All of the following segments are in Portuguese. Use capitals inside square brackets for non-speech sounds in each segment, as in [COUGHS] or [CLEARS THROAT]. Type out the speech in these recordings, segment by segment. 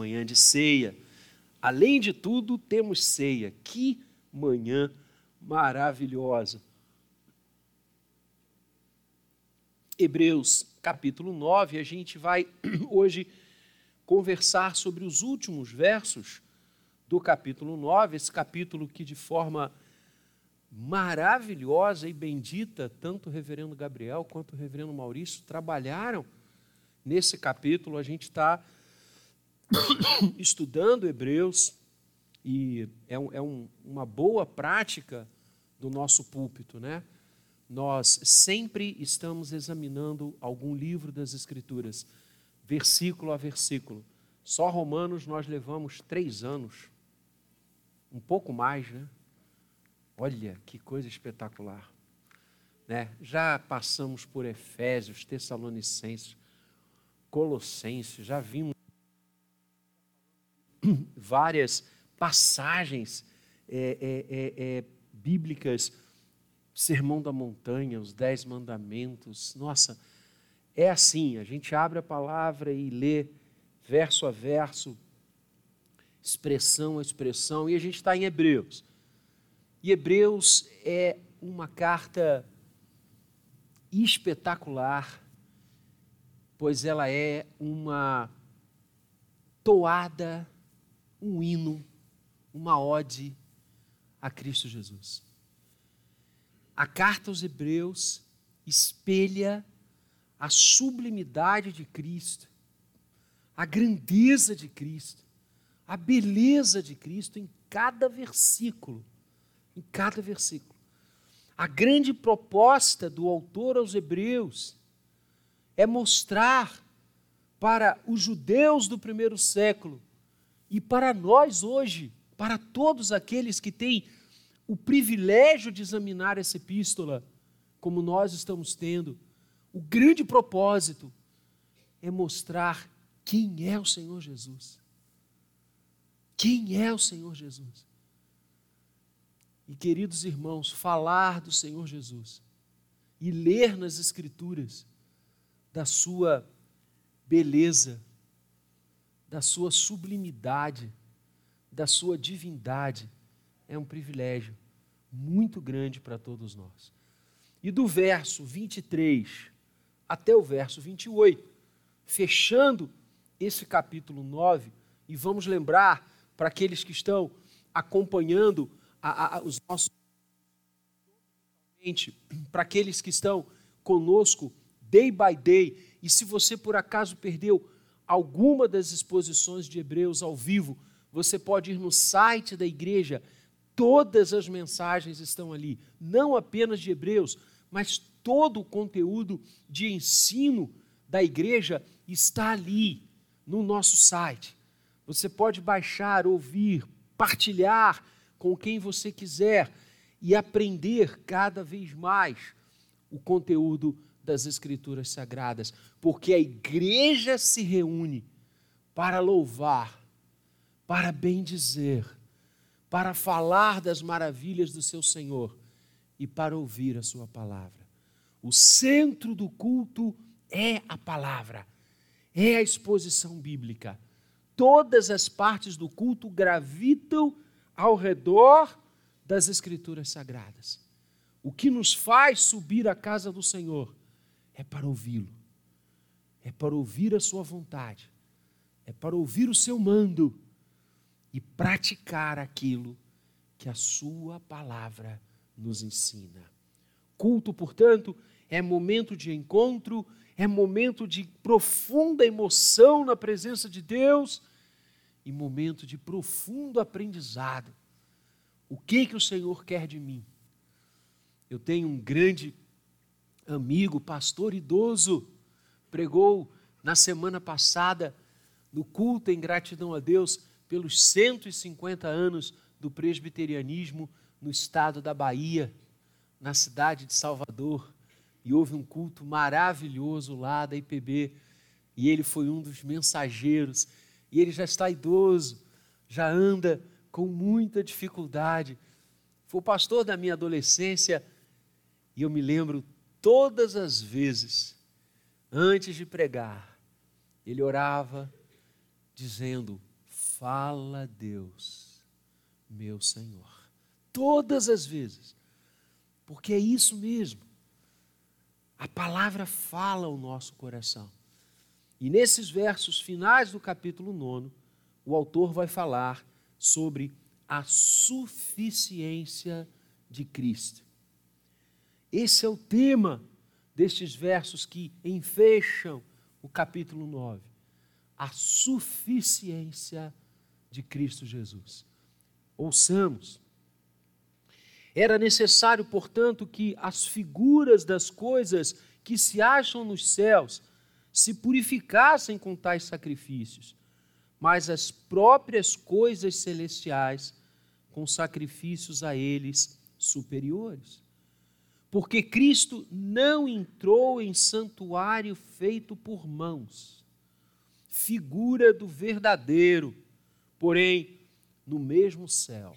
manhã de ceia. Além de tudo, temos ceia. Que manhã maravilhosa. Hebreus capítulo 9, a gente vai [CLEARS THROAT] hoje conversar sobre os últimos versos do capítulo 9, esse capítulo que de forma maravilhosa e bendita, tanto o reverendo Gabriel quanto o reverendo Maurício trabalharam nesse capítulo. A gente está [COUGHS] estudando Hebreus e é, um, é um, uma boa prática do nosso púlpito, né? Nós sempre estamos examinando algum livro das Escrituras, versículo a versículo. Só Romanos nós levamos três anos, um pouco mais, né? Olha que coisa espetacular. Né? Já passamos por Efésios, Tessalonicenses, Colossenses, já vimos várias passagens é, é, é, é, bíblicas, Sermão da Montanha, os Dez Mandamentos. Nossa, é assim: a gente abre a palavra e lê verso a verso, expressão a expressão, e a gente está em Hebreus. E Hebreus é uma carta espetacular, pois ela é uma toada, um hino, uma ode a Cristo Jesus. A carta aos Hebreus espelha a sublimidade de Cristo, a grandeza de Cristo, a beleza de Cristo em cada versículo em cada versículo. A grande proposta do autor aos Hebreus é mostrar para os judeus do primeiro século e para nós hoje, para todos aqueles que têm o privilégio de examinar essa epístola, como nós estamos tendo, o grande propósito é mostrar quem é o Senhor Jesus. Quem é o Senhor Jesus? E, queridos irmãos, falar do Senhor Jesus e ler nas Escrituras da sua beleza, da sua sublimidade, da sua divindade, é um privilégio muito grande para todos nós. E do verso 23 até o verso 28, fechando esse capítulo 9, e vamos lembrar para aqueles que estão acompanhando a, a, os nossos para aqueles que estão conosco day by day. E se você por acaso perdeu alguma das exposições de Hebreus ao vivo, você pode ir no site da igreja. Todas as mensagens estão ali, não apenas de Hebreus, mas todo o conteúdo de ensino da igreja está ali no nosso site. Você pode baixar, ouvir, partilhar com quem você quiser e aprender cada vez mais o conteúdo das Escrituras Sagradas, porque a igreja se reúne para louvar, para bendizer, para falar das maravilhas do seu Senhor e para ouvir a sua palavra. O centro do culto é a palavra, é a exposição bíblica. Todas as partes do culto gravitam ao redor das Escrituras Sagradas. O que nos faz subir à casa do Senhor é para ouvi-lo, é para ouvir a Sua vontade, é para ouvir o seu mando e praticar aquilo que a Sua palavra nos ensina. Culto, portanto, é momento de encontro, é momento de profunda emoção na presença de Deus e momento de profundo aprendizado. O que que o Senhor quer de mim? Eu tenho um grande amigo, pastor idoso, pregou na semana passada no culto em gratidão a Deus pelos 150 anos do presbiterianismo no estado da Bahia, na cidade de Salvador. E houve um culto maravilhoso lá da IPB, e ele foi um dos mensageiros e ele já está idoso, já anda com muita dificuldade. Foi o pastor da minha adolescência e eu me lembro todas as vezes, antes de pregar, ele orava dizendo: fala Deus, meu Senhor. Todas as vezes. Porque é isso mesmo. A palavra fala ao nosso coração. E nesses versos finais do capítulo 9, o autor vai falar sobre a suficiência de Cristo. Esse é o tema destes versos que enfecham o capítulo 9. A suficiência de Cristo Jesus. Ouçamos. Era necessário, portanto, que as figuras das coisas que se acham nos céus se purificassem com tais sacrifícios, mas as próprias coisas celestiais com sacrifícios a eles superiores. Porque Cristo não entrou em santuário feito por mãos, figura do verdadeiro, porém no mesmo céu,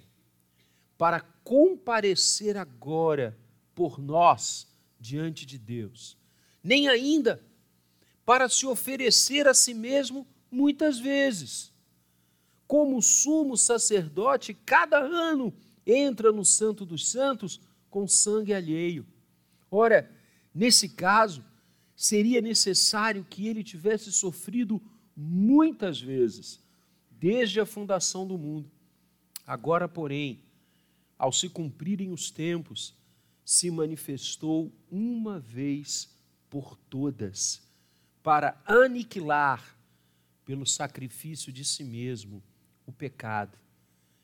para comparecer agora por nós diante de Deus, nem ainda para se oferecer a si mesmo muitas vezes. Como sumo sacerdote, cada ano entra no Santo dos Santos com sangue alheio. Ora, nesse caso, seria necessário que ele tivesse sofrido muitas vezes, desde a fundação do mundo. Agora, porém, ao se cumprirem os tempos, se manifestou uma vez por todas, para aniquilar, pelo sacrifício de si mesmo, o pecado.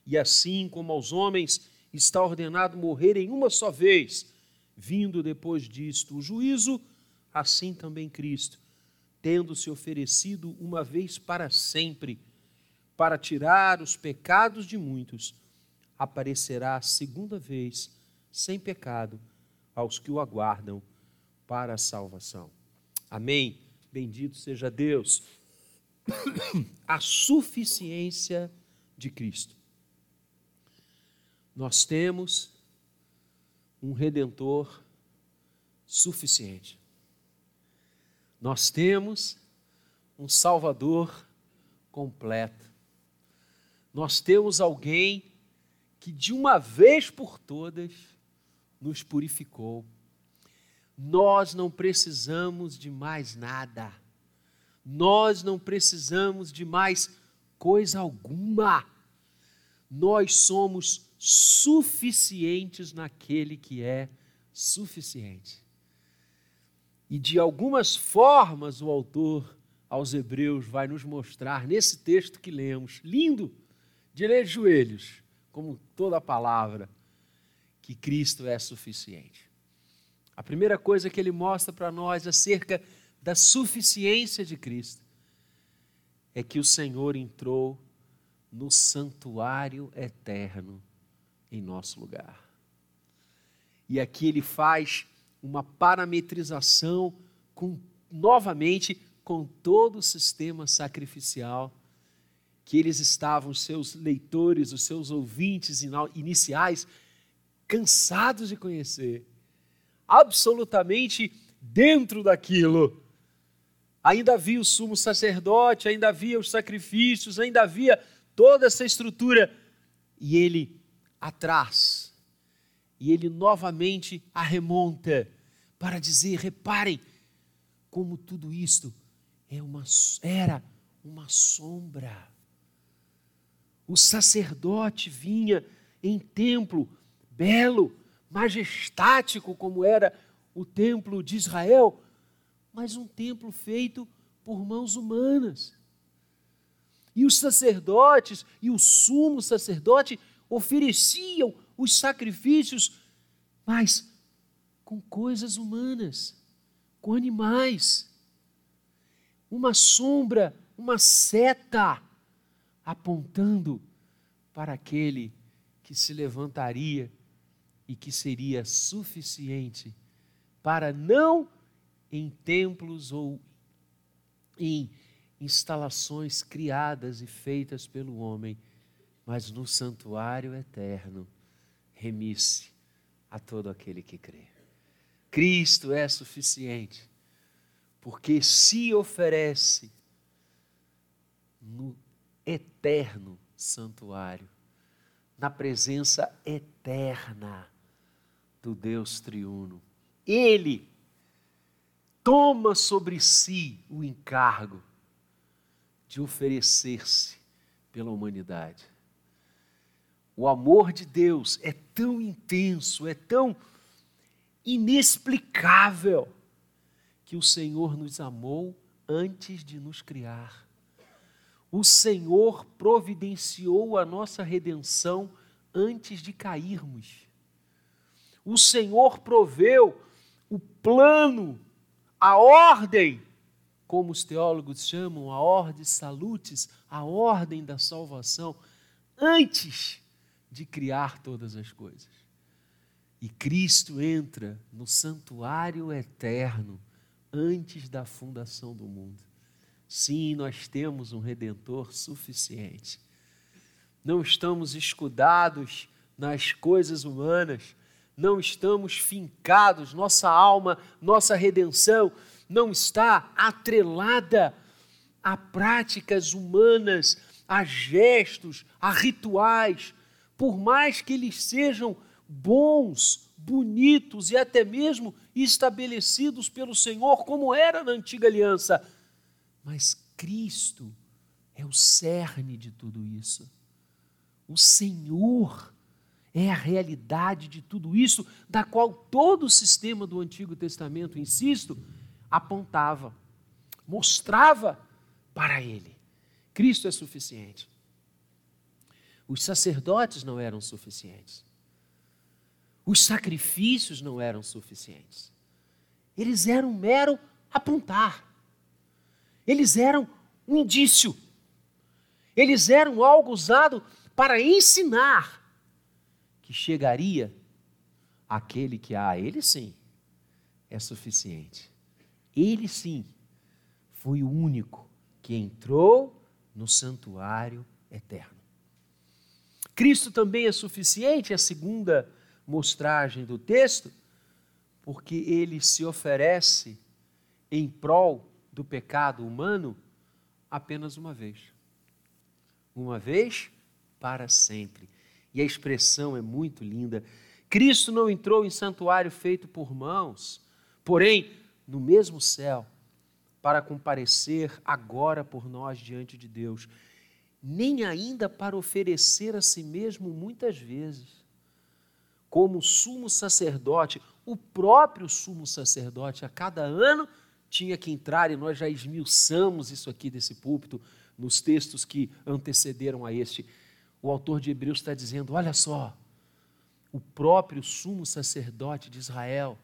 E assim como aos homens está ordenado morrer em uma só vez, vindo depois disto o juízo, assim também Cristo, tendo se oferecido uma vez para sempre, para tirar os pecados de muitos, aparecerá a segunda vez, sem pecado, aos que o aguardam para a salvação. Amém. Bendito seja Deus. [COUGHS] A suficiência de Cristo. Nós temos um redentor suficiente. Nós temos um Salvador completo. Nós temos alguém que de uma vez por todas nos purificou. Nós não precisamos de mais nada. Nós não precisamos de mais coisa alguma. Nós somos suficientes naquele que é suficiente. E de algumas formas o autor aos Hebreus vai nos mostrar nesse texto que lemos, lindo, de ler de joelhos, como toda a palavra, que Cristo é suficiente. A primeira coisa que ele mostra para nós acerca da suficiência de Cristo é que o Senhor entrou no santuário eterno em nosso lugar. E aqui ele faz uma parametrização com novamente com todo o sistema sacrificial que eles estavam, seus leitores, os seus ouvintes iniciais, cansados de conhecer absolutamente dentro daquilo. Ainda havia o sumo sacerdote, ainda havia os sacrifícios, ainda havia toda essa estrutura. E ele atrás, e ele novamente a remonta para dizer: reparem como tudo isto é uma, era uma sombra. O sacerdote vinha em templo belo, majestático como era o templo de Israel, mas um templo feito por mãos humanas. E os sacerdotes e o sumo sacerdote ofereciam os sacrifícios, mas com coisas humanas, com animais. Uma sombra, uma seta apontando para aquele que se levantaria e que seria suficiente para não em templos ou em instalações criadas e feitas pelo homem, mas no santuário eterno, remisse a todo aquele que crê. Cristo é suficiente, porque se oferece no eterno santuário, na presença eterna do Deus triuno. Ele toma sobre si o encargo de oferecer-se pela humanidade. O amor de Deus é tão intenso, é tão inexplicável, que o Senhor nos amou antes de nos criar. O Senhor providenciou a nossa redenção antes de cairmos. O Senhor proveu o plano, a ordem, como os teólogos chamam, a ordem salutes, a ordem da salvação, antes de criar todas as coisas. E Cristo entra no santuário eterno antes da fundação do mundo. Sim, nós temos um redentor suficiente. Não estamos escudados nas coisas humanas, não estamos fincados, nossa alma, nossa redenção não está atrelada a práticas humanas, a gestos, a rituais, por mais que eles sejam bons, bonitos e até mesmo estabelecidos pelo Senhor, como era na antiga aliança. Mas Cristo é o cerne de tudo isso. O Senhor é a realidade de tudo isso, da qual todo o sistema do Antigo Testamento, insisto, apontava, mostrava para ele. Cristo é suficiente. Os sacerdotes não eram suficientes. Os sacrifícios não eram suficientes. Eles eram um mero apontar. Eles eram um indício. Eles eram algo usado para ensinar que chegaria aquele que, ah, ele sim, é suficiente. Ele sim foi o único que entrou no santuário eterno. Cristo também é suficiente, é a segunda mostragem do texto, porque ele se oferece em prol do pecado humano apenas uma vez. Uma vez para sempre. E a expressão é muito linda. Cristo não entrou em santuário feito por mãos, porém, no mesmo céu, para comparecer agora por nós diante de Deus nem ainda para oferecer a si mesmo muitas vezes. Como sumo sacerdote, o próprio sumo sacerdote, a cada ano tinha que entrar, e nós já esmiuçamos isso aqui desse púlpito, nos textos que antecederam a este. O autor de Hebreus está dizendo: olha só, o próprio sumo sacerdote de Israel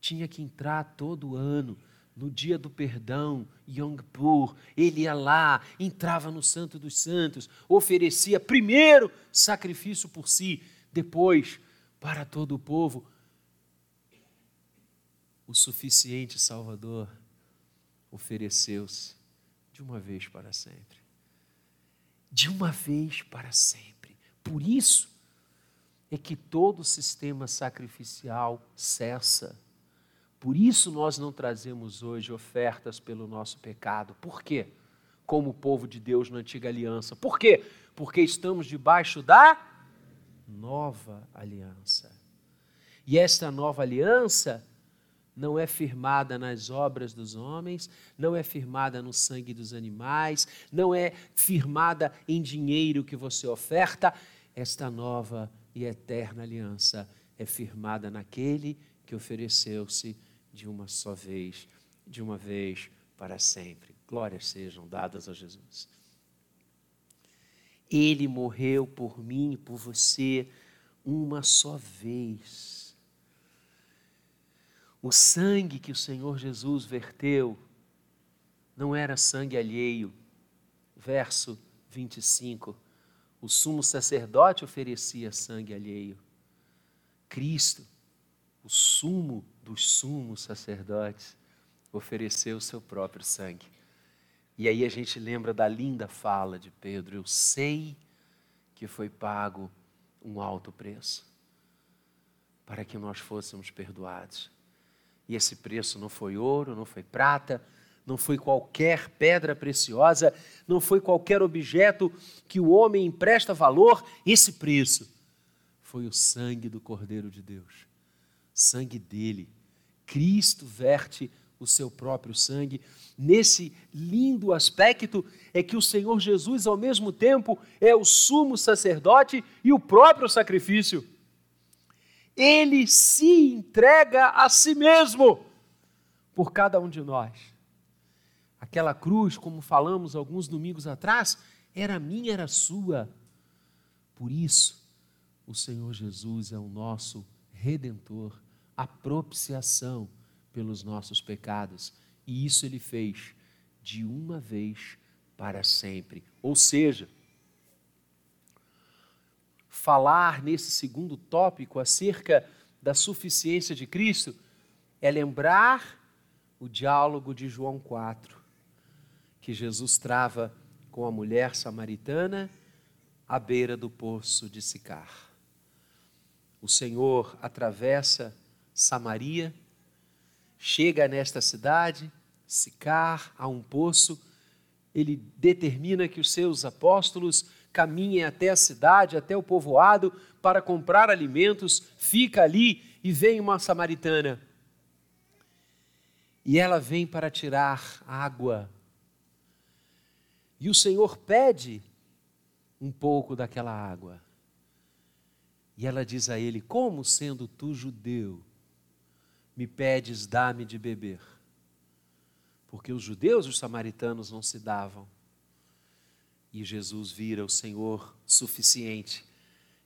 tinha que entrar todo ano no dia do perdão, Yom Kippur, ele ia lá, entrava no Santo dos Santos, oferecia primeiro sacrifício por si, depois para todo o povo. O suficiente Salvador ofereceu-se de uma vez para sempre. De uma vez para sempre. Por isso é que todo o sistema sacrificial cessa por isso nós não trazemos hoje ofertas pelo nosso pecado. Por quê? Como o povo de Deus na antiga aliança. Por quê? Porque estamos debaixo da nova aliança. E esta nova aliança não é firmada nas obras dos homens, não é firmada no sangue dos animais, não é firmada em dinheiro que você oferta. Esta nova e eterna aliança é firmada naquele que ofereceu-se de uma só vez, de uma vez para sempre. Glórias sejam dadas a Jesus. Ele morreu por mim e por você uma só vez. O sangue que o Senhor Jesus verteu não era sangue alheio. Verso 25. O sumo sacerdote oferecia sangue alheio. Cristo, o sumo dos sumos sacerdotes, ofereceu o seu próprio sangue. E aí a gente lembra da linda fala de Pedro: Eu sei que foi pago um alto preço para que nós fôssemos perdoados. E esse preço não foi ouro, não foi prata, não foi qualquer pedra preciosa, não foi qualquer objeto que o homem empresta valor, esse preço foi o sangue do Cordeiro de Deus. Sangue dele. Cristo verte o seu próprio sangue. Nesse lindo aspecto é que o Senhor Jesus, ao mesmo tempo, é o sumo sacerdote e o próprio sacrifício. Ele se entrega a si mesmo por cada um de nós. Aquela cruz, como falamos alguns domingos atrás, era minha, era sua. Por isso, o Senhor Jesus é o nosso redentor, a propiciação pelos nossos pecados. E isso ele fez de uma vez para sempre. Ou seja, falar nesse segundo tópico acerca da suficiência de Cristo é lembrar o diálogo de João 4, que Jesus trava com a mulher samaritana à beira do poço de Sicar. O Senhor atravessa Samaria, chega nesta cidade, Sicar, a um poço, ele determina que os seus apóstolos caminhem até a cidade, até o povoado, para comprar alimentos, fica ali e vem uma samaritana. E ela vem para tirar água. E o Senhor pede um pouco daquela água. E ela diz a ele: Como sendo tu judeu, me pedes dar-me de beber? Porque os judeus e os samaritanos não se davam. E Jesus vira o Senhor suficiente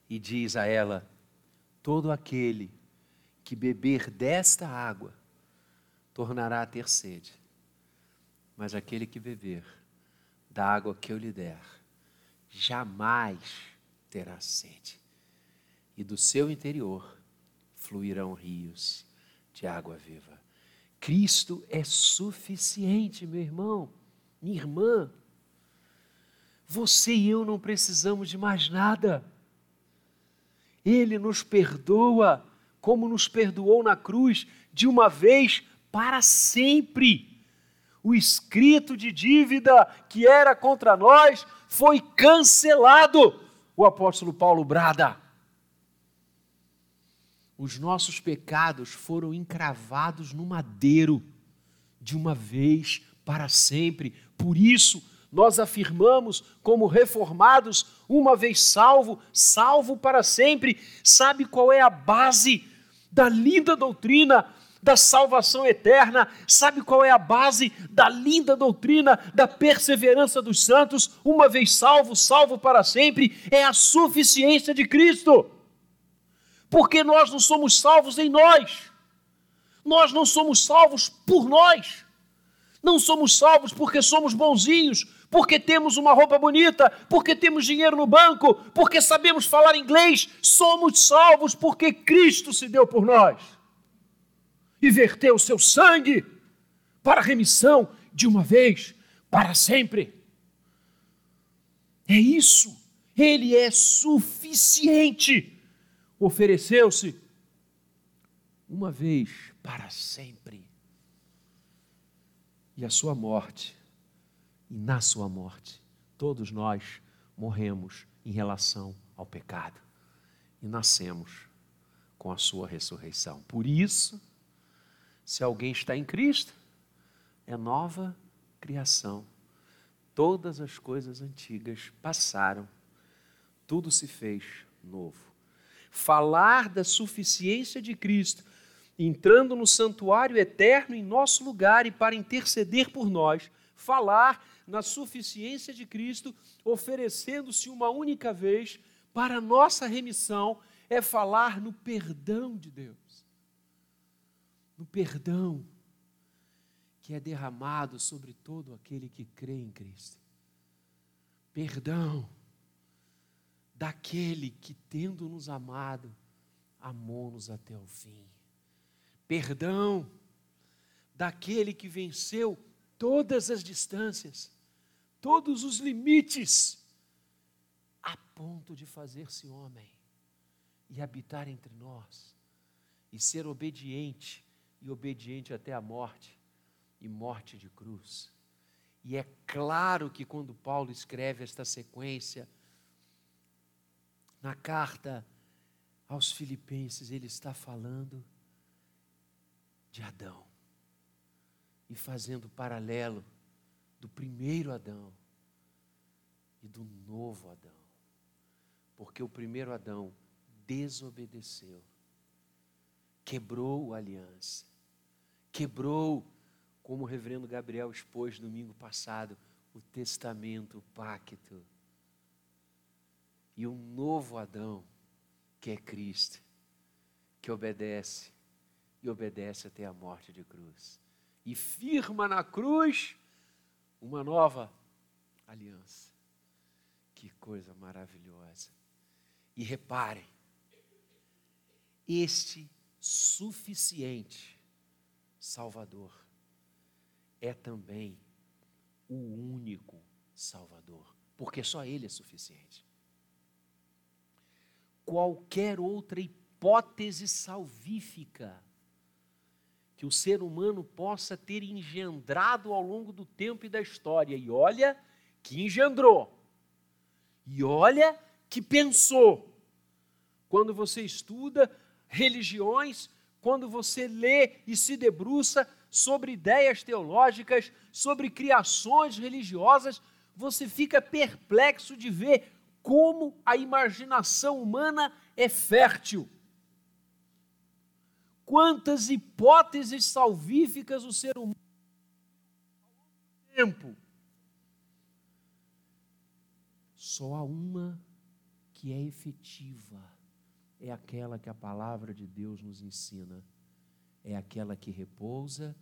e diz a ela: Todo aquele que beber desta água tornará a ter sede, mas aquele que beber da água que eu lhe der, jamais terá sede, e do seu interior fluirão rios de água viva. Cristo é suficiente, meu irmão, minha irmã. Você e eu não precisamos de mais nada. Ele nos perdoa, como nos perdoou na cruz, de uma vez para sempre. O escrito de dívida que era contra nós foi cancelado. O apóstolo Paulo brada. Os nossos pecados foram encravados no madeiro, de uma vez para sempre. Por isso, nós afirmamos como reformados, uma vez salvo, salvo para sempre. Sabe qual é a base da linda doutrina da salvação eterna? Sabe qual é a base da linda doutrina da perseverança dos santos? Uma vez salvo, salvo para sempre, é a suficiência de Cristo. Porque nós não somos salvos em nós. Nós não somos salvos por nós. Não somos salvos porque somos bonzinhos, porque temos uma roupa bonita, porque temos dinheiro no banco, porque sabemos falar inglês. Somos salvos porque Cristo se deu por nós e verteu o seu sangue para remissão de uma vez para sempre. É isso. Ele é suficiente. Ofereceu-se uma vez para sempre. E a sua morte e na sua morte, todos nós morremos em relação ao pecado e nascemos com a sua ressurreição. Por isso, se alguém está em Cristo, é nova criação. Todas as coisas antigas passaram, tudo se fez novo. Falar da suficiência de Cristo, entrando no santuário eterno em nosso lugar e para interceder por nós, falar na suficiência de Cristo, oferecendo-se uma única vez para nossa remissão, é falar no perdão de Deus. No perdão que é derramado sobre todo aquele que crê em Cristo. Perdão daquele que, tendo nos amado, amou-nos até o fim. Perdão daquele que venceu todas as distâncias todos os limites, a ponto de fazer-se homem e habitar entre nós, e ser obediente, e obediente até a morte e morte de cruz. E é claro que quando Paulo escreve esta sequência, na carta aos Filipenses, ele está falando de Adão e fazendo paralelo do primeiro Adão e do novo Adão. Porque o primeiro Adão desobedeceu, quebrou a aliança, quebrou, como o reverendo Gabriel expôs domingo passado, o testamento, o pacto. E um novo Adão, que é Cristo, que obedece e obedece até a morte de cruz. E firma na cruz uma nova aliança. Que coisa maravilhosa. E reparem, este suficiente Salvador é também o único Salvador, porque só Ele é suficiente. Qualquer outra hipótese salvífica que o ser humano possa ter engendrado ao longo do tempo e da história, e olha que engendrou, e olha que pensou. Quando você estuda religiões, quando você lê e se debruça sobre ideias teológicas, sobre criações religiosas, você fica perplexo de ver como a imaginação humana é fértil. Quantas hipóteses salvíficas o ser humano tempo. Só há uma que é efetiva é aquela que a palavra de Deus nos ensina, é aquela que repousa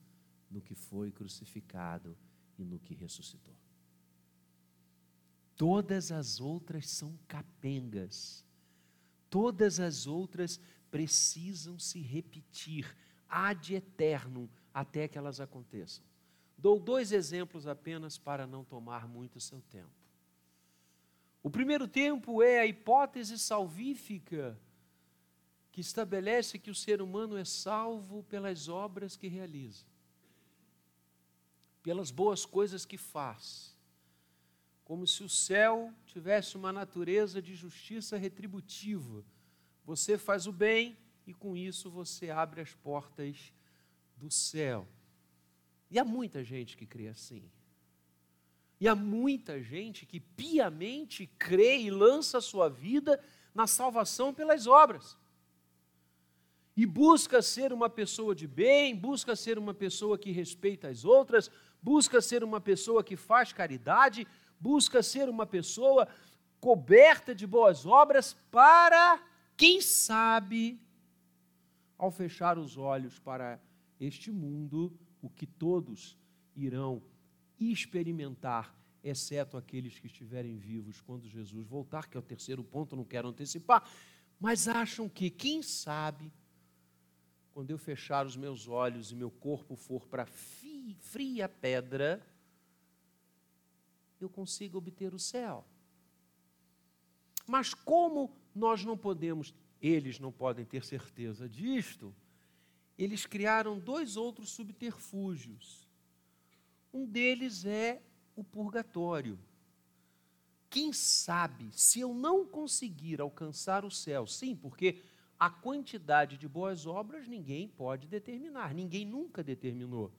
no que foi crucificado e no que ressuscitou. Todas as outras são capengas, todas as outras precisam se repetir ad eterno até que elas aconteçam. Dou dois exemplos apenas para não tomar muito seu tempo. O primeiro tempo é a hipótese salvífica que estabelece que o ser humano é salvo pelas obras que realiza, pelas boas coisas que faz, como se o céu tivesse uma natureza de justiça retributiva. Você faz o bem e com isso você abre as portas do céu. E há muita gente que crê assim. E há muita gente que piamente crê e lança a sua vida na salvação pelas obras e busca ser uma pessoa de bem, busca ser uma pessoa que respeita as outras, busca ser uma pessoa que faz caridade, busca ser uma pessoa coberta de boas obras para, quem sabe, ao fechar os olhos para este mundo, o que todos irão experimentar, exceto aqueles que estiverem vivos quando Jesus voltar, que é o terceiro ponto, não quero antecipar, mas acham que, quem sabe, quando eu fechar os meus olhos e meu corpo for para fria pedra, eu consigo obter o céu. Mas como nós não podemos, eles não podem ter certeza disto, eles criaram dois outros subterfúgios. Um deles é o purgatório. Quem sabe, se eu não conseguir alcançar o céu, sim, porque a quantidade de boas obras ninguém pode determinar, ninguém nunca determinou.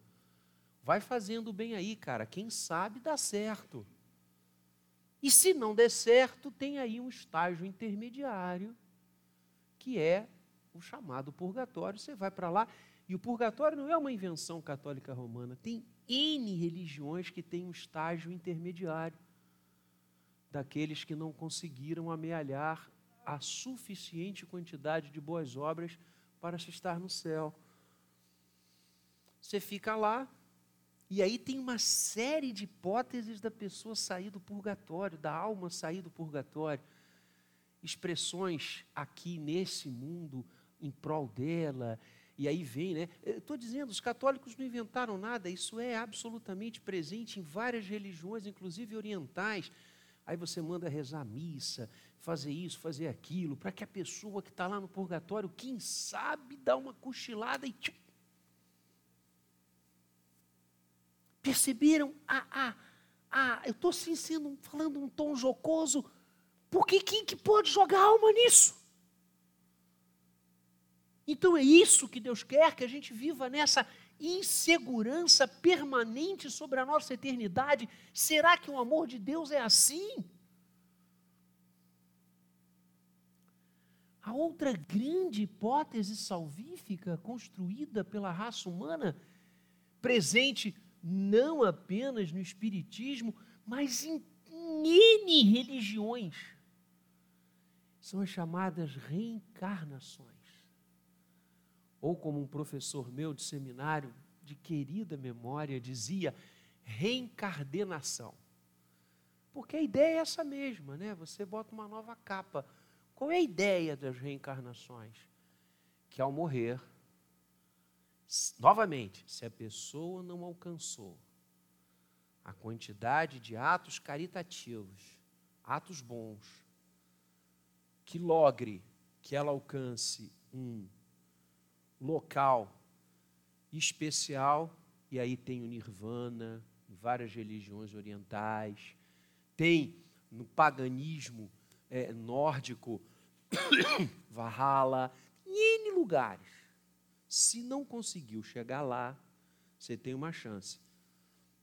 Vai fazendo bem aí, cara, quem sabe dá certo. E se não der certo, tem aí um estágio intermediário, que é o chamado purgatório. Você vai para lá, e o purgatório não é uma invenção católica romana, tem N religiões que têm um estágio intermediário daqueles que não conseguiram amealhar a suficiente quantidade de boas obras para se estar no céu. Você fica lá, e aí tem uma série de hipóteses da pessoa sair do purgatório, da alma sair do purgatório. Expressões aqui nesse mundo em prol dela, e aí vem, né? Estou dizendo, os católicos não inventaram nada, isso é absolutamente presente em várias religiões, inclusive orientais. Aí você manda rezar a missa, fazer isso, fazer aquilo, para que a pessoa que está lá no purgatório, quem sabe, dá uma cochilada e. Tchum, Perceberam? Ah, ah, ah, eu estou assim, sendo, falando um tom jocoso. Porque quem que pode jogar alma nisso? Então é isso que Deus quer, que a gente viva nessa insegurança permanente sobre a nossa eternidade. Será que o amor de Deus é assim? A outra grande hipótese salvífica construída pela raça humana, presente não apenas no Espiritismo, mas em N religiões, são as chamadas reencarnações. Ou como um professor meu de seminário, de querida memória, dizia, reencardenação. Porque a ideia é essa mesma, né? Você bota uma nova capa qual é a ideia das reencarnações? Que ao morrer, novamente, se a pessoa não alcançou a quantidade de atos caritativos, atos bons, que logre que ela alcance um local especial, e aí tem o nirvana, em várias religiões orientais, tem no paganismo é, nórdico, [COUGHS] Valhalla, em N lugares. Se não conseguiu chegar lá, você tem uma chance.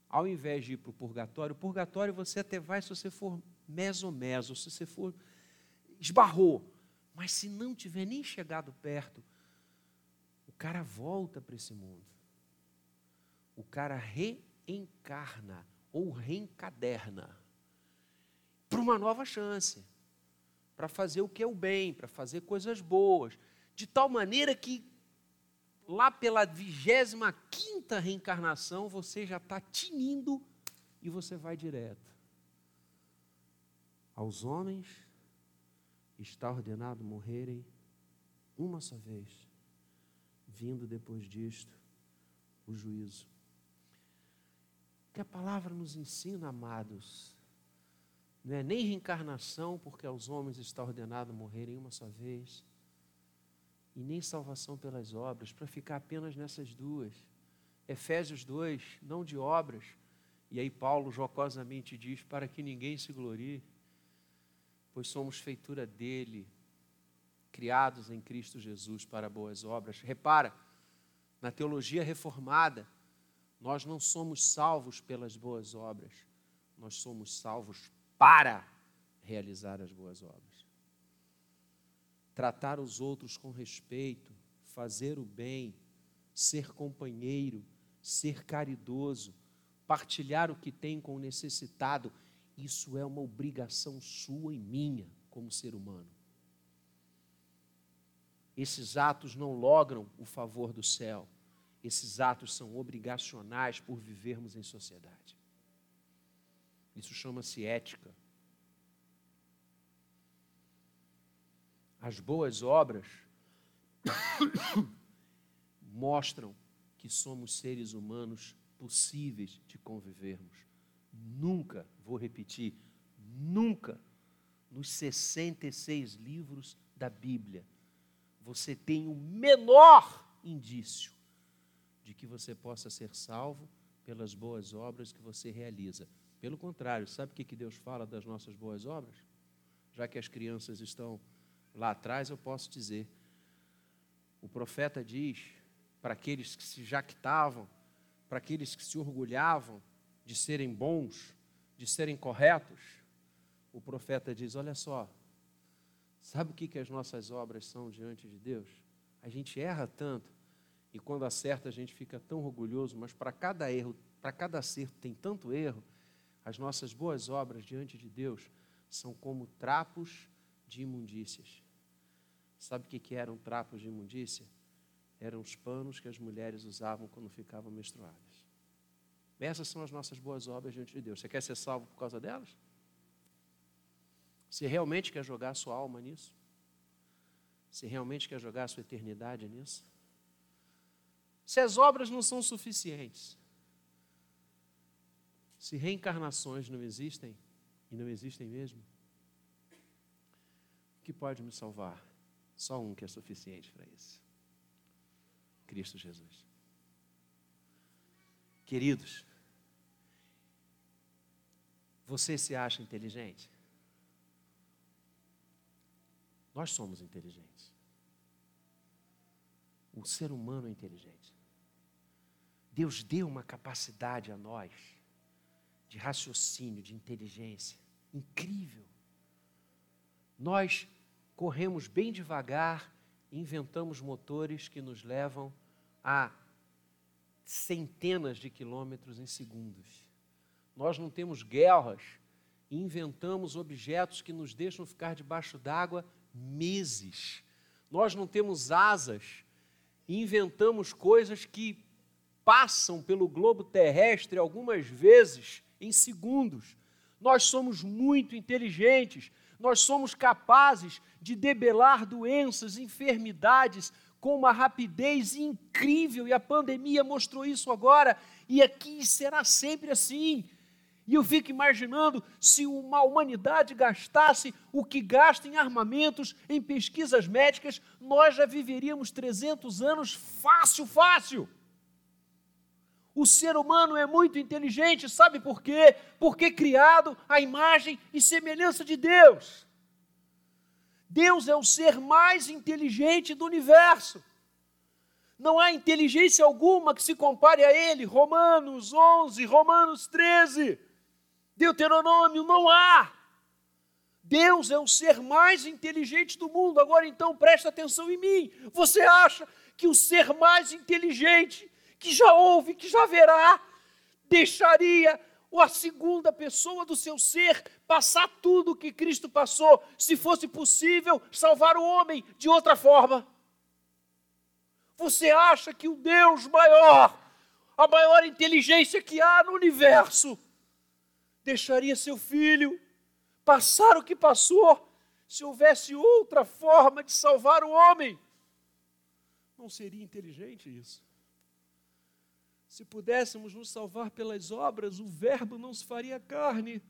Ao invés de ir para o purgatório, o purgatório você até vai se você for meso-meso, se você for esbarrou. Mas se não tiver nem chegado perto, o cara volta para esse mundo. O cara reencarna ou reencaderna para uma nova chance para fazer o que é o bem, para fazer coisas boas, de tal maneira que lá pela vigésima quinta reencarnação você já está tinindo e você vai direto. Aos homens está ordenado morrerem uma só vez, vindo depois disto o juízo. Que a palavra nos ensina, amados, não é nem reencarnação, porque aos homens está ordenado morrerem uma só vez, e nem salvação pelas obras, para ficar apenas nessas duas. Efésios 2, não de obras, e aí Paulo jocosamente diz: para que ninguém se glorie, pois somos feitura dele, criados em Cristo Jesus para boas obras. Repara, na teologia reformada, nós não somos salvos pelas boas obras, nós somos salvos para realizar as boas obras. Tratar os outros com respeito, fazer o bem, ser companheiro, ser caridoso, partilhar o que tem com o necessitado, isso é uma obrigação sua e minha como ser humano. Esses atos não logram o favor do céu, esses atos são obrigacionais por vivermos em sociedade. Isso chama-se ética. As boas obras [COUGHS] mostram que somos seres humanos possíveis de convivermos. Nunca, vou repetir, nunca, nos 66 livros da Bíblia, você tem o menor indício de que você possa ser salvo pelas boas obras que você realiza. Pelo contrário, sabe o que Deus fala das nossas boas obras? Já que as crianças estão lá atrás, eu posso dizer. O profeta diz para aqueles que se jactavam, para aqueles que se orgulhavam de serem bons, de serem corretos, o profeta diz: Olha só, sabe o que, que as nossas obras são diante de Deus? A gente erra tanto e quando acerta a gente fica tão orgulhoso, mas para cada erro, para cada acerto tem tanto erro as nossas boas obras diante de Deus são como trapos de imundícias. Sabe o que eram trapos de imundícia? Eram os panos que as mulheres usavam quando ficavam menstruadas. Essas são as nossas boas obras diante de Deus. Você quer ser salvo por causa delas? Você realmente quer jogar a sua alma nisso? Você realmente quer jogar a sua eternidade nisso? Se as obras não são suficientes, se reencarnações não existem, e não existem mesmo, o que pode me salvar? Só um que é suficiente para isso: Cristo Jesus. Queridos, Você se acha inteligente? Nós somos inteligentes. O ser humano é inteligente. Deus deu uma capacidade a nós de raciocínio, de inteligência incrível. Nós corremos bem devagar, inventamos motores que nos levam a centenas de quilômetros em segundos. Nós não temos guerras inventamos objetos que nos deixam ficar debaixo d'água meses. Nós não temos asas inventamos coisas que passam pelo globo terrestre algumas vezes em segundos. Nós somos muito inteligentes, nós somos capazes de debelar doenças, enfermidades com uma rapidez incrível, e a pandemia mostrou isso agora, e aqui será sempre assim. E eu fico imaginando se uma humanidade gastasse o que gasta em armamentos, em pesquisas médicas, nós já viveríamos 300 anos fácil, fácil. O ser humano é muito inteligente, sabe por quê? Porque criado à imagem e semelhança de Deus. Deus é o ser mais inteligente do universo. Não há inteligência alguma que se compare a Ele. Romanos 11, Romanos 13, Deuteronômio, não há. Deus é o ser mais inteligente do mundo. Agora então presta atenção em mim. Você acha que o ser mais inteligente que já houve, que já haverá, deixaria a segunda pessoa do seu ser passar tudo o que Cristo passou, se fosse possível salvar o homem de outra forma? Você acha que o Deus maior, a maior inteligência que há no universo, deixaria seu filho passar o que passou se houvesse outra forma de salvar o homem? Não seria inteligente isso? Se pudéssemos nos salvar pelas obras, o Verbo não se faria carne.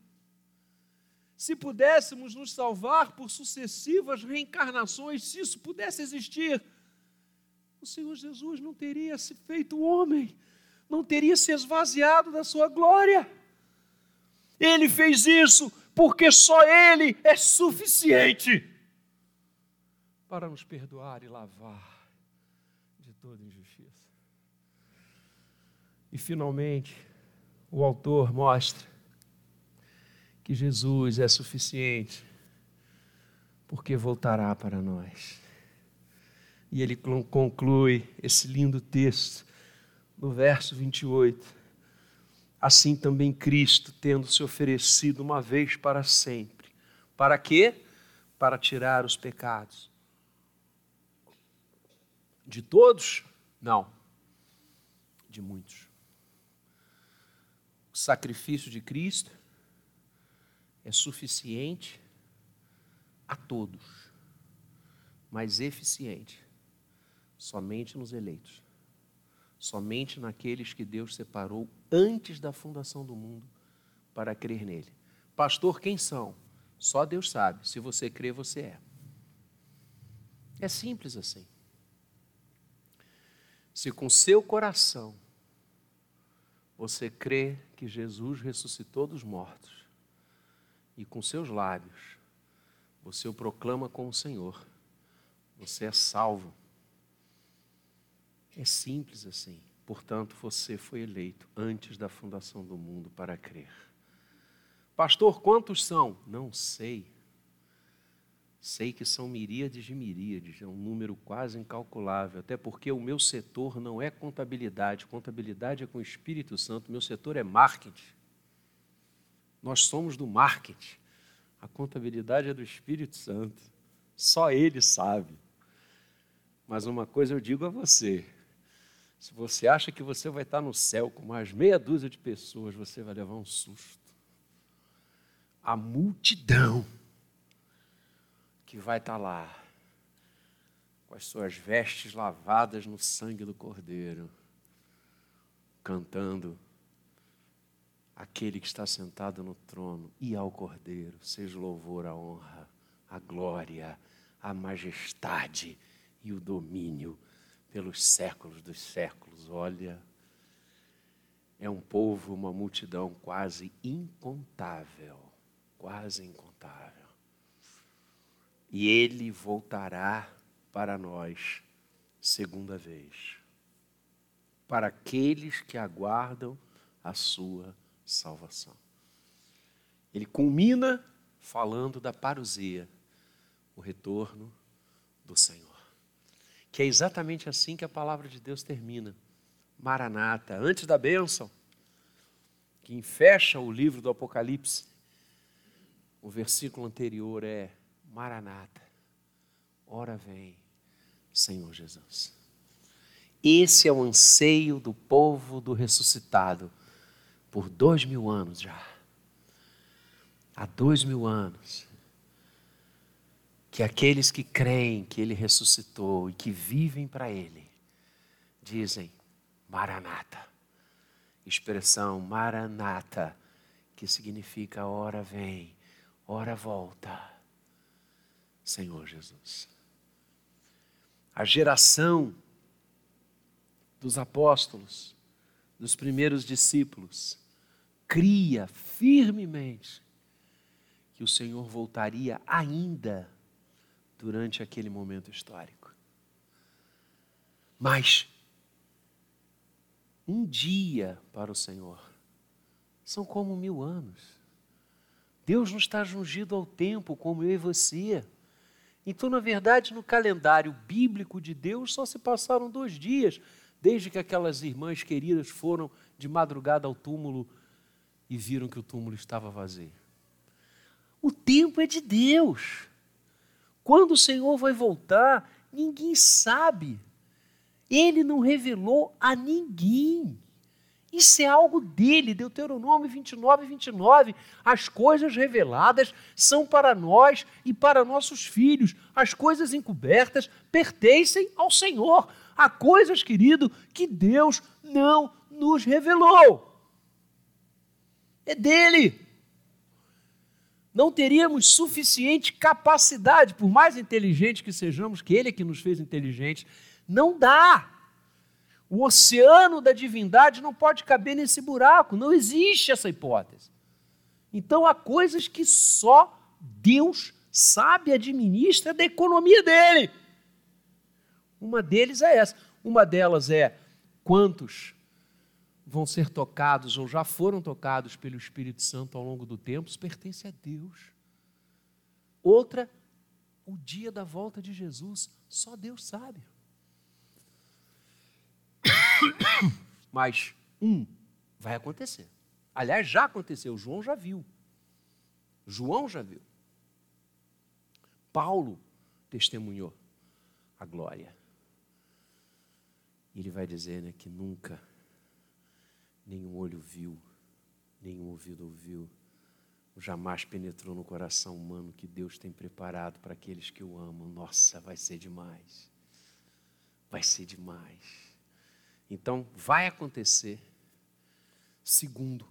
Se pudéssemos nos salvar por sucessivas reencarnações, se isso pudesse existir, o Senhor Jesus não teria se feito homem, não teria se esvaziado da sua glória. Ele fez isso porque só Ele é suficiente para nos perdoar e lavar de toda injustiça. E finalmente, o autor mostra que Jesus é suficiente, porque voltará para nós. E ele conclui esse lindo texto no verso 28. Assim também Cristo, tendo se oferecido uma vez para sempre. Para quê? Para tirar os pecados. De todos? Não. De muitos o sacrifício de Cristo é suficiente a todos, mas eficiente somente nos eleitos, somente naqueles que Deus separou antes da fundação do mundo para crer nele. Pastor, quem são? Só Deus sabe. Se você crê, você é. É simples assim. Se com seu coração você crê que Jesus ressuscitou dos mortos e com seus lábios você o proclama como Senhor, você é salvo. É simples assim. Portanto, você foi eleito antes da fundação do mundo para crer. Pastor, quantos são? Não sei. Sei que são miríades de miríades, é um número quase incalculável, até porque o meu setor não é contabilidade, contabilidade é com o Espírito Santo, meu setor é marketing. Nós somos do marketing. A contabilidade é do Espírito Santo. Só ele sabe. Mas uma coisa eu digo a você: se você acha que você vai estar no céu com mais meia dúzia de pessoas, você vai levar um susto. A multidão que vai estar lá, com as suas vestes lavadas no sangue do Cordeiro, cantando aquele que está sentado no trono e ao Cordeiro, seja louvor, a honra, a glória, a majestade e o domínio pelos séculos dos séculos. Olha, é um povo, uma multidão quase incontável quase incontável. E ele voltará para nós segunda vez, para aqueles que aguardam a sua salvação. Ele culmina falando da parousia, o retorno do Senhor. Que é exatamente assim que a palavra de Deus termina. Maranata, antes da bênção, que fecha o livro do Apocalipse, o versículo anterior é Maranata, ora vem, Senhor Jesus. Esse é o anseio do povo do ressuscitado por dois mil anos já. Há dois mil anos. Que aqueles que creem que Ele ressuscitou e que vivem para Ele, dizem Maranata. Expressão Maranata, que significa ora vem, ora volta. Senhor Jesus. A geração dos apóstolos, dos primeiros discípulos, cria firmemente que o Senhor voltaria ainda durante aquele momento histórico. Mas um dia para o Senhor são como mil anos. Deus não está jungido ao tempo como eu e você. Então, na verdade, no calendário bíblico de Deus só se passaram dois dias, desde que aquelas irmãs queridas foram de madrugada ao túmulo e viram que o túmulo estava vazio. O tempo é de Deus. Quando o Senhor vai voltar, ninguém sabe. Ele não revelou a ninguém. Isso é algo dele, Deuteronômio 29, 29. As coisas reveladas são para nós e para nossos filhos. As coisas encobertas pertencem ao Senhor. Há coisas, querido, que Deus não nos revelou. É dele. Não teríamos suficiente capacidade, por mais inteligentes que sejamos, que Ele é que nos fez inteligentes, não dá. O oceano da divindade não pode caber nesse buraco, não existe essa hipótese. Então há coisas que só Deus sabe administra da economia dele. Uma deles é essa. Uma delas é quantos vão ser tocados ou já foram tocados pelo Espírito Santo ao longo do tempo, isso pertence a Deus. Outra, o dia da volta de Jesus, só Deus sabe. [COUGHS] Mas um vai acontecer. Aliás, já aconteceu, João já viu. João já viu. Paulo testemunhou a glória. E ele vai dizer né, que nunca nenhum olho viu, nenhum ouvido ouviu, jamais penetrou no coração humano que Deus tem preparado para aqueles que o amam. Nossa, vai ser demais. Vai ser demais. Então, vai acontecer. Segundo,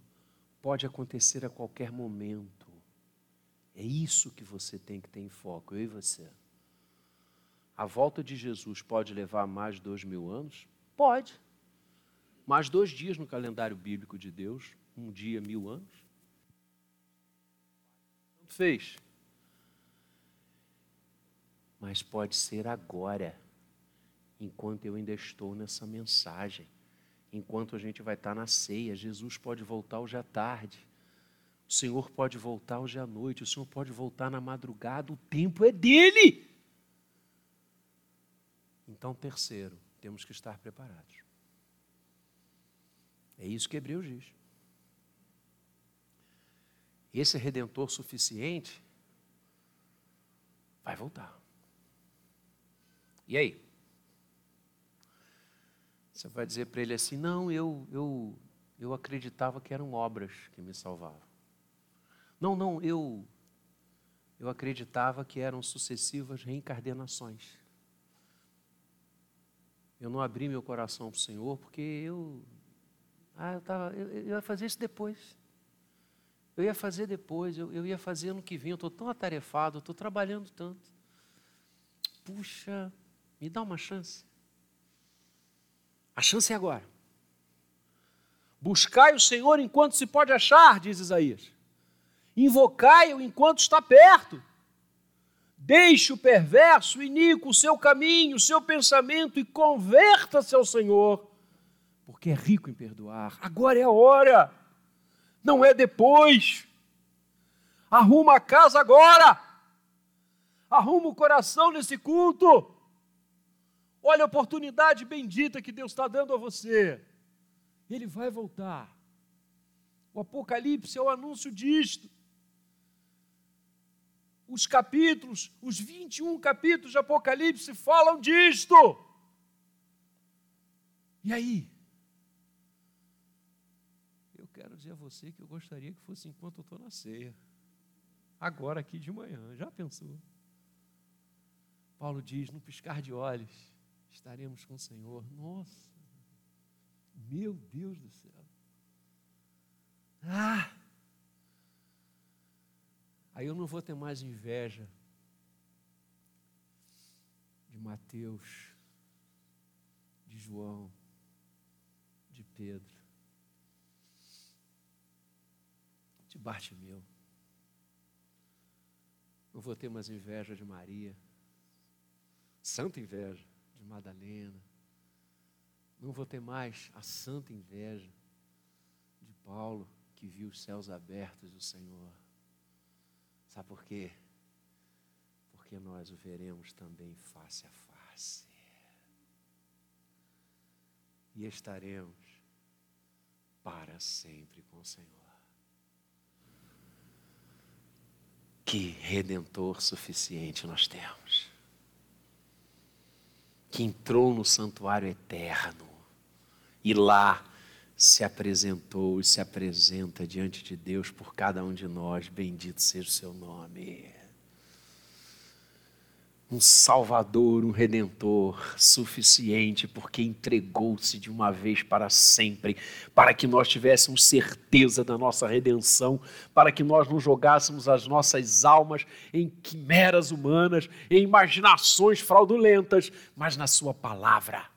pode acontecer a qualquer momento. É isso que você tem que ter em foco, eu e você. A volta de Jesus pode levar mais de dois mil anos? Pode. Mais dois dias no calendário bíblico de Deus, um dia, mil anos. Tanto fez. Mas pode ser agora enquanto eu ainda estou nessa mensagem, enquanto a gente vai estar na ceia. Jesus pode voltar hoje à tarde, o Senhor pode voltar hoje à noite, o Senhor pode voltar na madrugada, o tempo é dele. Então, terceiro, temos que estar preparados. É isso que Hebreus diz. Esse redentor suficiente vai voltar. E aí? Você vai dizer para ele assim: não, eu, eu, eu acreditava que eram obras que me salvavam. Não, não, eu, eu acreditava que eram sucessivas reencarnações. Eu não abri meu coração para o Senhor porque eu, ah, eu, tava, eu, eu, ia fazer isso depois. Eu ia fazer depois, eu, eu ia fazer ano que vem. Eu estou tão atarefado, estou trabalhando tanto. Puxa, me dá uma chance. A chance é agora. Buscai o Senhor enquanto se pode achar, diz Isaías. invocai-o enquanto está perto. Deixe o perverso, o o seu caminho, o seu pensamento e converta-se ao Senhor, porque é rico em perdoar. Agora é a hora, não é depois. Arruma a casa agora, arruma o coração nesse culto. Olha a oportunidade bendita que Deus está dando a você. Ele vai voltar. O Apocalipse é o anúncio disto os capítulos, os 21 capítulos de Apocalipse falam disto. E aí? Eu quero dizer a você que eu gostaria que fosse enquanto eu estou na ceia. Agora, aqui de manhã. Já pensou? Paulo diz: no piscar de olhos, estaremos com o Senhor. Nossa! Meu Deus do céu! Ah! Aí eu não vou ter mais inveja de Mateus, de João, de Pedro, de Bartimeu. Não vou ter mais inveja de Maria, santa inveja de Madalena. Não vou ter mais a santa inveja de Paulo, que viu os céus abertos do Senhor. Sabe por quê? Porque nós o veremos também face a face. E estaremos para sempre com o Senhor. Que redentor suficiente nós temos. Que entrou no santuário eterno e lá se apresentou e se apresenta diante de Deus por cada um de nós. Bendito seja o seu nome. Um Salvador, um Redentor suficiente, porque entregou-se de uma vez para sempre, para que nós tivéssemos certeza da nossa redenção, para que nós não jogássemos as nossas almas em quimeras humanas, em imaginações fraudulentas, mas na Sua palavra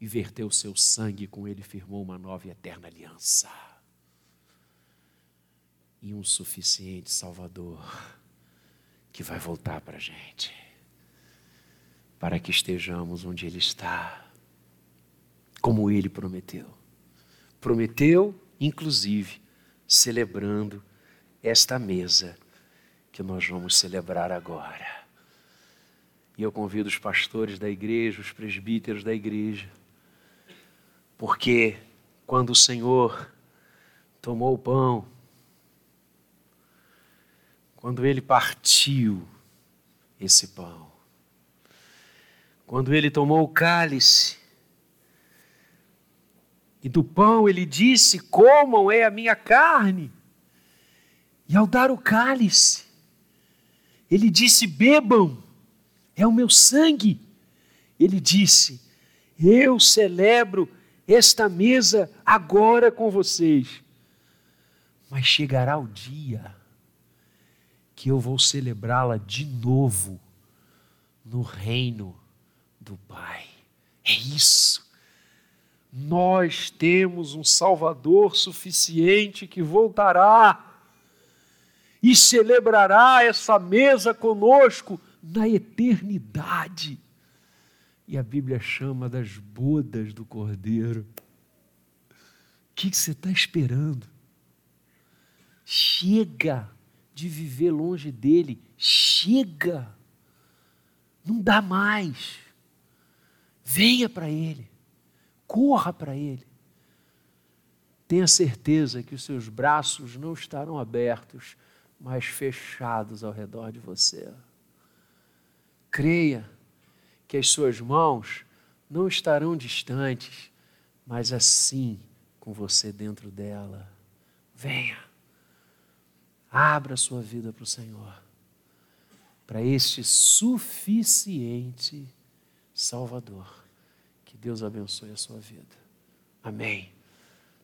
e verteu o seu sangue, com ele firmou uma nova e eterna aliança. E um suficiente Salvador que vai voltar para a gente, para que estejamos onde Ele está, como Ele prometeu. Prometeu, inclusive, celebrando esta mesa que nós vamos celebrar agora. E eu convido os pastores da igreja, os presbíteros da igreja, porque quando o Senhor tomou o pão, quando ele partiu esse pão, quando ele tomou o cálice, e do pão ele disse: Comam é a minha carne. E ao dar o cálice, ele disse: Bebam, é o meu sangue. Ele disse: Eu celebro esta mesa agora com vocês. Mas chegará o dia que eu vou celebrá-la de novo no reino do Pai. É isso. Nós temos um Salvador suficiente que voltará e celebrará essa mesa conosco na eternidade e a Bíblia chama das bodas do Cordeiro. O que você está esperando? Chega de viver longe dele, chega, não dá mais. Venha para ele, corra para ele. Tenha certeza que os seus braços não estarão abertos, mas fechados ao redor de você. Creia que as suas mãos não estarão distantes, mas assim com você dentro dela. Venha, abra sua vida para o Senhor, para este suficiente Salvador. Que Deus abençoe a sua vida. Amém.